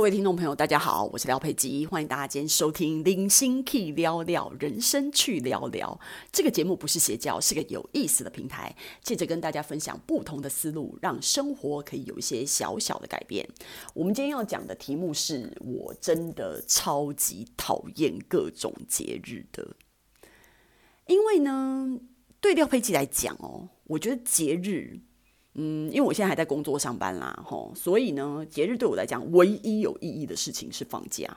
各位听众朋友，大家好，我是廖佩吉，欢迎大家今天收听《零星 Key 聊聊人生去聊聊》这个节目，不是邪教，是个有意思的平台，借着跟大家分享不同的思路，让生活可以有一些小小的改变。我们今天要讲的题目是我真的超级讨厌各种节日的，因为呢，对廖佩吉来讲哦，我觉得节日。嗯，因为我现在还在工作上班啦，吼，所以呢，节日对我来讲，唯一有意义的事情是放假，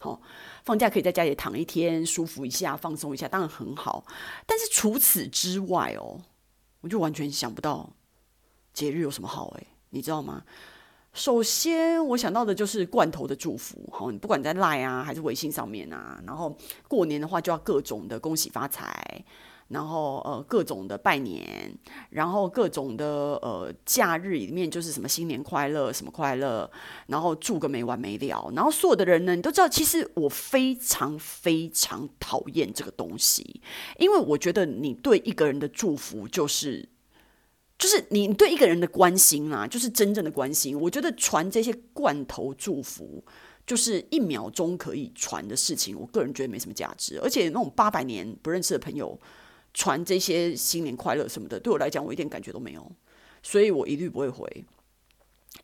好，放假可以在家里躺一天，舒服一下，放松一下，当然很好。但是除此之外哦，我就完全想不到节日有什么好诶，你知道吗？首先我想到的就是罐头的祝福，好，你不管在 Line 啊还是微信上面啊，然后过年的话就要各种的恭喜发财。然后呃各种的拜年，然后各种的呃假日里面就是什么新年快乐什么快乐，然后祝个没完没了。然后所有的人呢，你都知道，其实我非常非常讨厌这个东西，因为我觉得你对一个人的祝福就是就是你对一个人的关心啊，就是真正的关心。我觉得传这些罐头祝福就是一秒钟可以传的事情，我个人觉得没什么价值。而且那种八百年不认识的朋友。传这些新年快乐什么的，对我来讲，我一点感觉都没有，所以我一律不会回。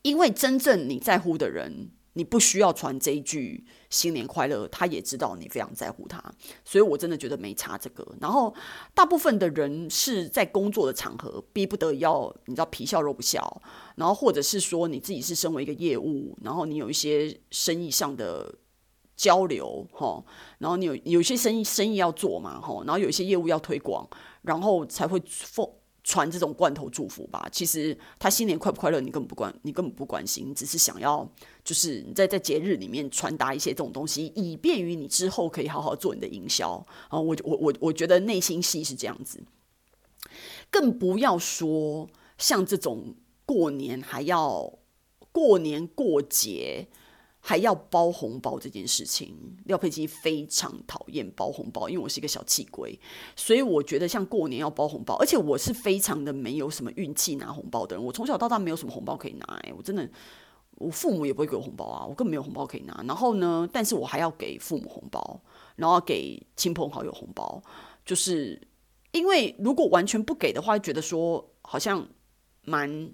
因为真正你在乎的人，你不需要传这一句新年快乐，他也知道你非常在乎他，所以我真的觉得没差这个。然后大部分的人是在工作的场合，逼不得要，你知道皮笑肉不笑，然后或者是说你自己是身为一个业务，然后你有一些生意上的。交流哈，然后你有有些生意生意要做嘛哈，然后有一些业务要推广，然后才会奉传这种罐头祝福吧。其实他新年快不快乐，你根本不关，你根本不关心，你只是想要就是你在在节日里面传达一些这种东西，以便于你之后可以好好做你的营销啊。我我我我觉得内心戏是这样子，更不要说像这种过年还要过年过节。还要包红包这件事情，廖佩基非常讨厌包红包，因为我是一个小气鬼，所以我觉得像过年要包红包，而且我是非常的没有什么运气拿红包的人。我从小到大没有什么红包可以拿，欸，我真的，我父母也不会给我红包啊，我根本没有红包可以拿。然后呢，但是我还要给父母红包，然后给亲朋好友红包，就是因为如果完全不给的话，觉得说好像蛮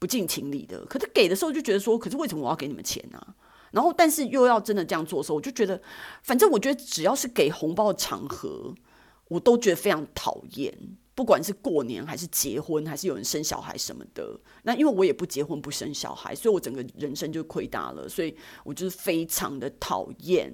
不近情理的。可是给的时候就觉得说，可是为什么我要给你们钱呢，然后，但是又要真的这样做的时候，我就觉得，反正我觉得只要是给红包的场合，我都觉得非常讨厌。不管是过年还是结婚，还是有人生小孩什么的，那因为我也不结婚不生小孩，所以我整个人生就亏大了。所以我就是非常的讨厌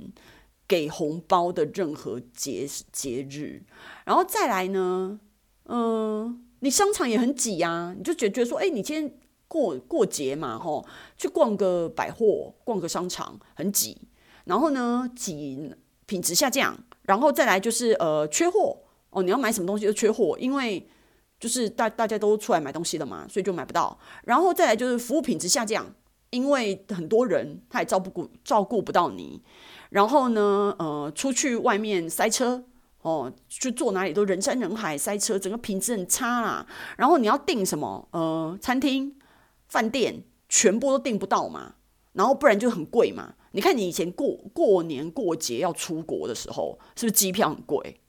给红包的任何节节日。然后再来呢，嗯，你商场也很挤呀，你就觉觉得说，哎，你今天。过过节嘛，吼，去逛个百货，逛个商场，很挤。然后呢，挤品质下降，然后再来就是呃缺货哦，你要买什么东西都缺货，因为就是大大家都出来买东西了嘛，所以就买不到。然后再来就是服务品质下降，因为很多人他也照顾照顾不到你。然后呢，呃，出去外面塞车哦，去坐哪里都人山人海塞车，整个品质很差啦。然后你要订什么呃餐厅。饭店全部都订不到嘛，然后不然就很贵嘛。你看你以前过过年过节要出国的时候，是不是机票很贵？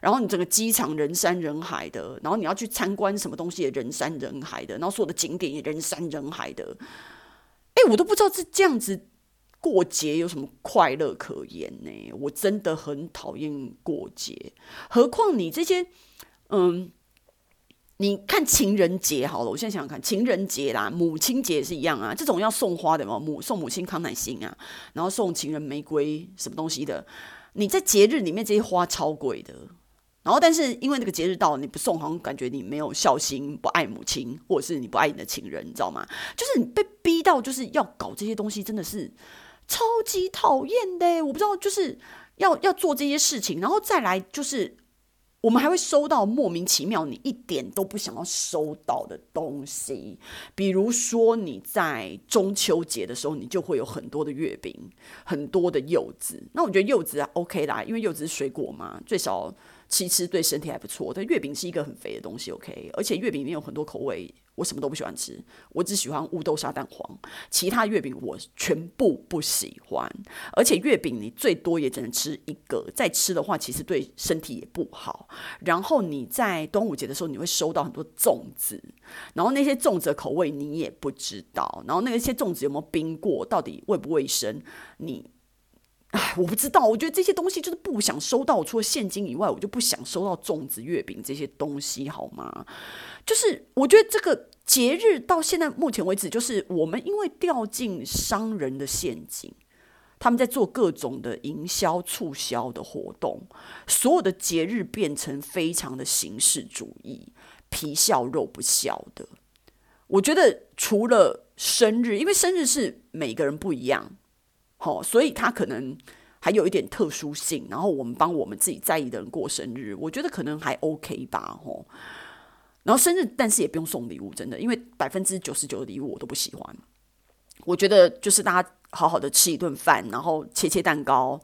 然后你整个机场人山人海的，然后你要去参观什么东西也人山人海的，然后所有的景点也人山人海的。哎，我都不知道这这样子过节有什么快乐可言呢？我真的很讨厌过节，何况你这些，嗯。你看情人节好了，我现在想想看，情人节啦，母亲节也是一样啊。这种要送花的嘛，母送母亲康乃馨啊，然后送情人玫瑰什么东西的。你在节日里面这些花超贵的，然后但是因为那个节日到了，你不送，好像感觉你没有孝心，不爱母亲，或者是你不爱你的情人，你知道吗？就是你被逼到就是要搞这些东西，真的是超级讨厌的。我不知道就是要要做这些事情，然后再来就是。我们还会收到莫名其妙、你一点都不想要收到的东西，比如说你在中秋节的时候，你就会有很多的月饼、很多的柚子。那我觉得柚子 OK 啦，因为柚子是水果嘛，最少吃一吃对身体还不错。但月饼是一个很肥的东西，OK，而且月饼里面有很多口味，我什么都不喜欢吃，我只喜欢乌豆沙蛋黄，其他月饼我全部不喜欢。而且月饼你最多也只能吃一个，再吃的话其实对身体也不好。然后你在端午节的时候，你会收到很多粽子，然后那些粽子的口味你也不知道，然后那些粽子有没有冰过，到底卫不卫生，你。哎，我不知道，我觉得这些东西就是不想收到。除了现金以外，我就不想收到粽子、月饼这些东西，好吗？就是我觉得这个节日到现在目前为止，就是我们因为掉进商人的陷阱，他们在做各种的营销促销的活动，所有的节日变成非常的形式主义，皮笑肉不笑的。我觉得除了生日，因为生日是每个人不一样。好，所以他可能还有一点特殊性，然后我们帮我们自己在意的人过生日，我觉得可能还 OK 吧，吼。然后生日，但是也不用送礼物，真的，因为百分之九十九的礼物我都不喜欢。我觉得就是大家好好的吃一顿饭，然后切切蛋糕。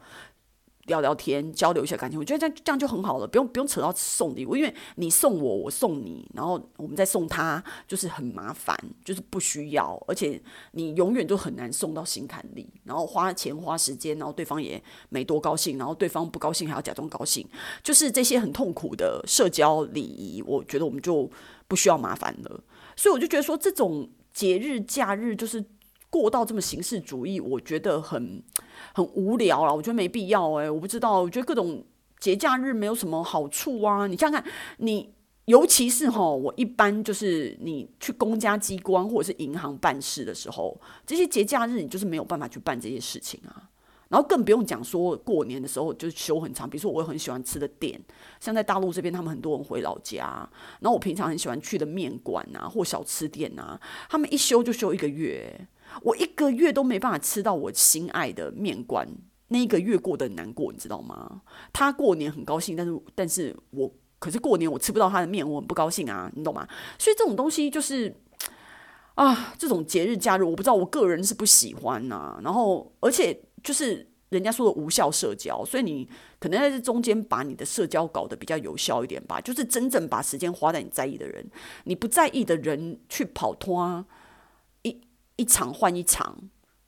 聊聊天，交流一下感情，我觉得这样这样就很好了，不用不用扯到送礼物，因为你送我，我送你，然后我们再送他，就是很麻烦，就是不需要，而且你永远都很难送到心坎里，然后花钱花时间，然后对方也没多高兴，然后对方不高兴还要假装高兴，就是这些很痛苦的社交礼仪，我觉得我们就不需要麻烦了，所以我就觉得说，这种节日假日就是。过到这么形式主义，我觉得很很无聊了。我觉得没必要哎、我不知道。我觉得各种节假日没有什么好处啊。你想想看，你尤其是哈，我一般就是你去公家机关或者是银行办事的时候，这些节假日你就是没有办法去办这些事情啊。然后更不用讲说过年的时候就是休很长。比如说我很喜欢吃的店，像在大陆这边，他们很多人回老家，然后我平常很喜欢去的面馆啊或小吃店啊，他们一休就休一个月。我一个月都没办法吃到我心爱的面馆，那一个月过得难过，你知道吗？他过年很高兴，但是但是我可是过年我吃不到他的面，我很不高兴啊，你懂吗？所以这种东西就是啊，这种节日假日，我不知道，我个人是不喜欢呐、然后而且就是人家说的无效社交，所以你可能在这中间把你的社交搞得比较有效一点吧，就是真正把时间花在你在意的人，你不在意的人去跑脱啊。一场换一场，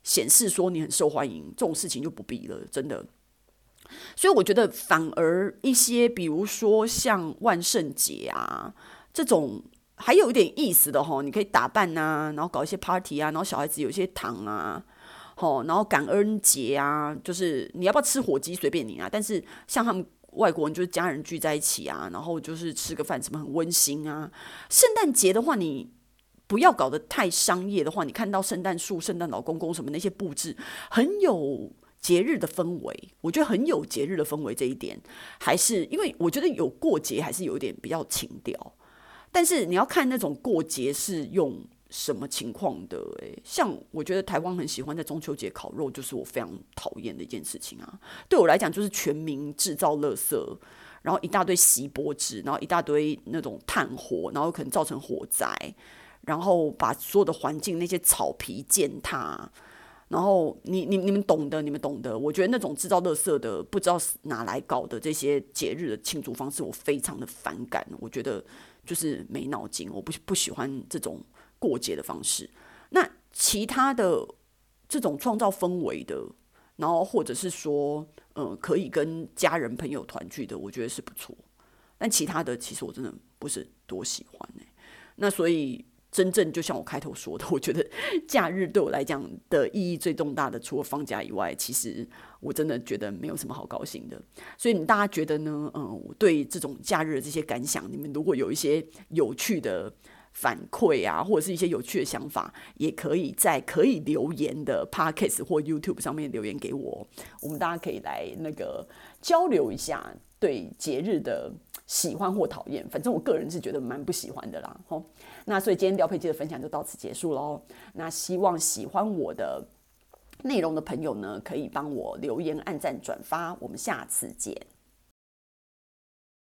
显示说你很受欢迎，这种事情就不必了，真的。所以我觉得，反而一些比如说像万圣节啊这种，还有一点意思的哈，你可以打扮啊，然后搞一些 party 啊，然后小孩子有些糖啊，好，然后感恩节啊，就是你要不要吃火鸡随便你啊。但是像他们外国人，就是家人聚在一起啊，然后就是吃个饭，什么很温馨啊。圣诞节的话，你。不要搞得太商业的话，你看到圣诞树、圣诞老公公什么那些布置，很有节日的氛围。我觉得很有节日的氛围这一点，还是因为我觉得有过节还是有一点比较情调。但是你要看那种过节是用什么情况的，诶，像我觉得台湾很喜欢在中秋节烤肉，就是我非常讨厌的一件事情啊。对我来讲，就是全民制造垃圾，然后一大堆锡箔纸，然后一大堆那种炭火，然后可能造成火灾。然后把所有的环境那些草皮践踏，然后你你你们懂得，你们懂得。我觉得那种制造垃圾的，不知道是哪来搞的这些节日的庆祝方式，我非常的反感。我觉得就是没脑筋，我不不喜欢这种过节的方式。那其他的这种创造氛围的，然后或者是说，嗯、可以跟家人朋友团聚的，我觉得是不错。但其他的，其实我真的不是多喜欢、欸、那所以。真正就像我开头说的，我觉得假日对我来讲的意义最重大的，除了放假以外，其实我真的觉得没有什么好高兴的。所以你大家觉得呢？嗯，我对这种假日的这些感想，你们如果有一些有趣的反馈啊，或者是一些有趣的想法，也可以在可以留言的 Podcast 或 YouTube 上面留言给我，我们大家可以来那个交流一下对节日的。喜欢或讨厌，反正我个人是觉得蛮不喜欢的啦。吼，那所以今天廖佩基的分享就到此结束喽。那希望喜欢我的内容的朋友呢，可以帮我留言、按赞、转发。我们下次见。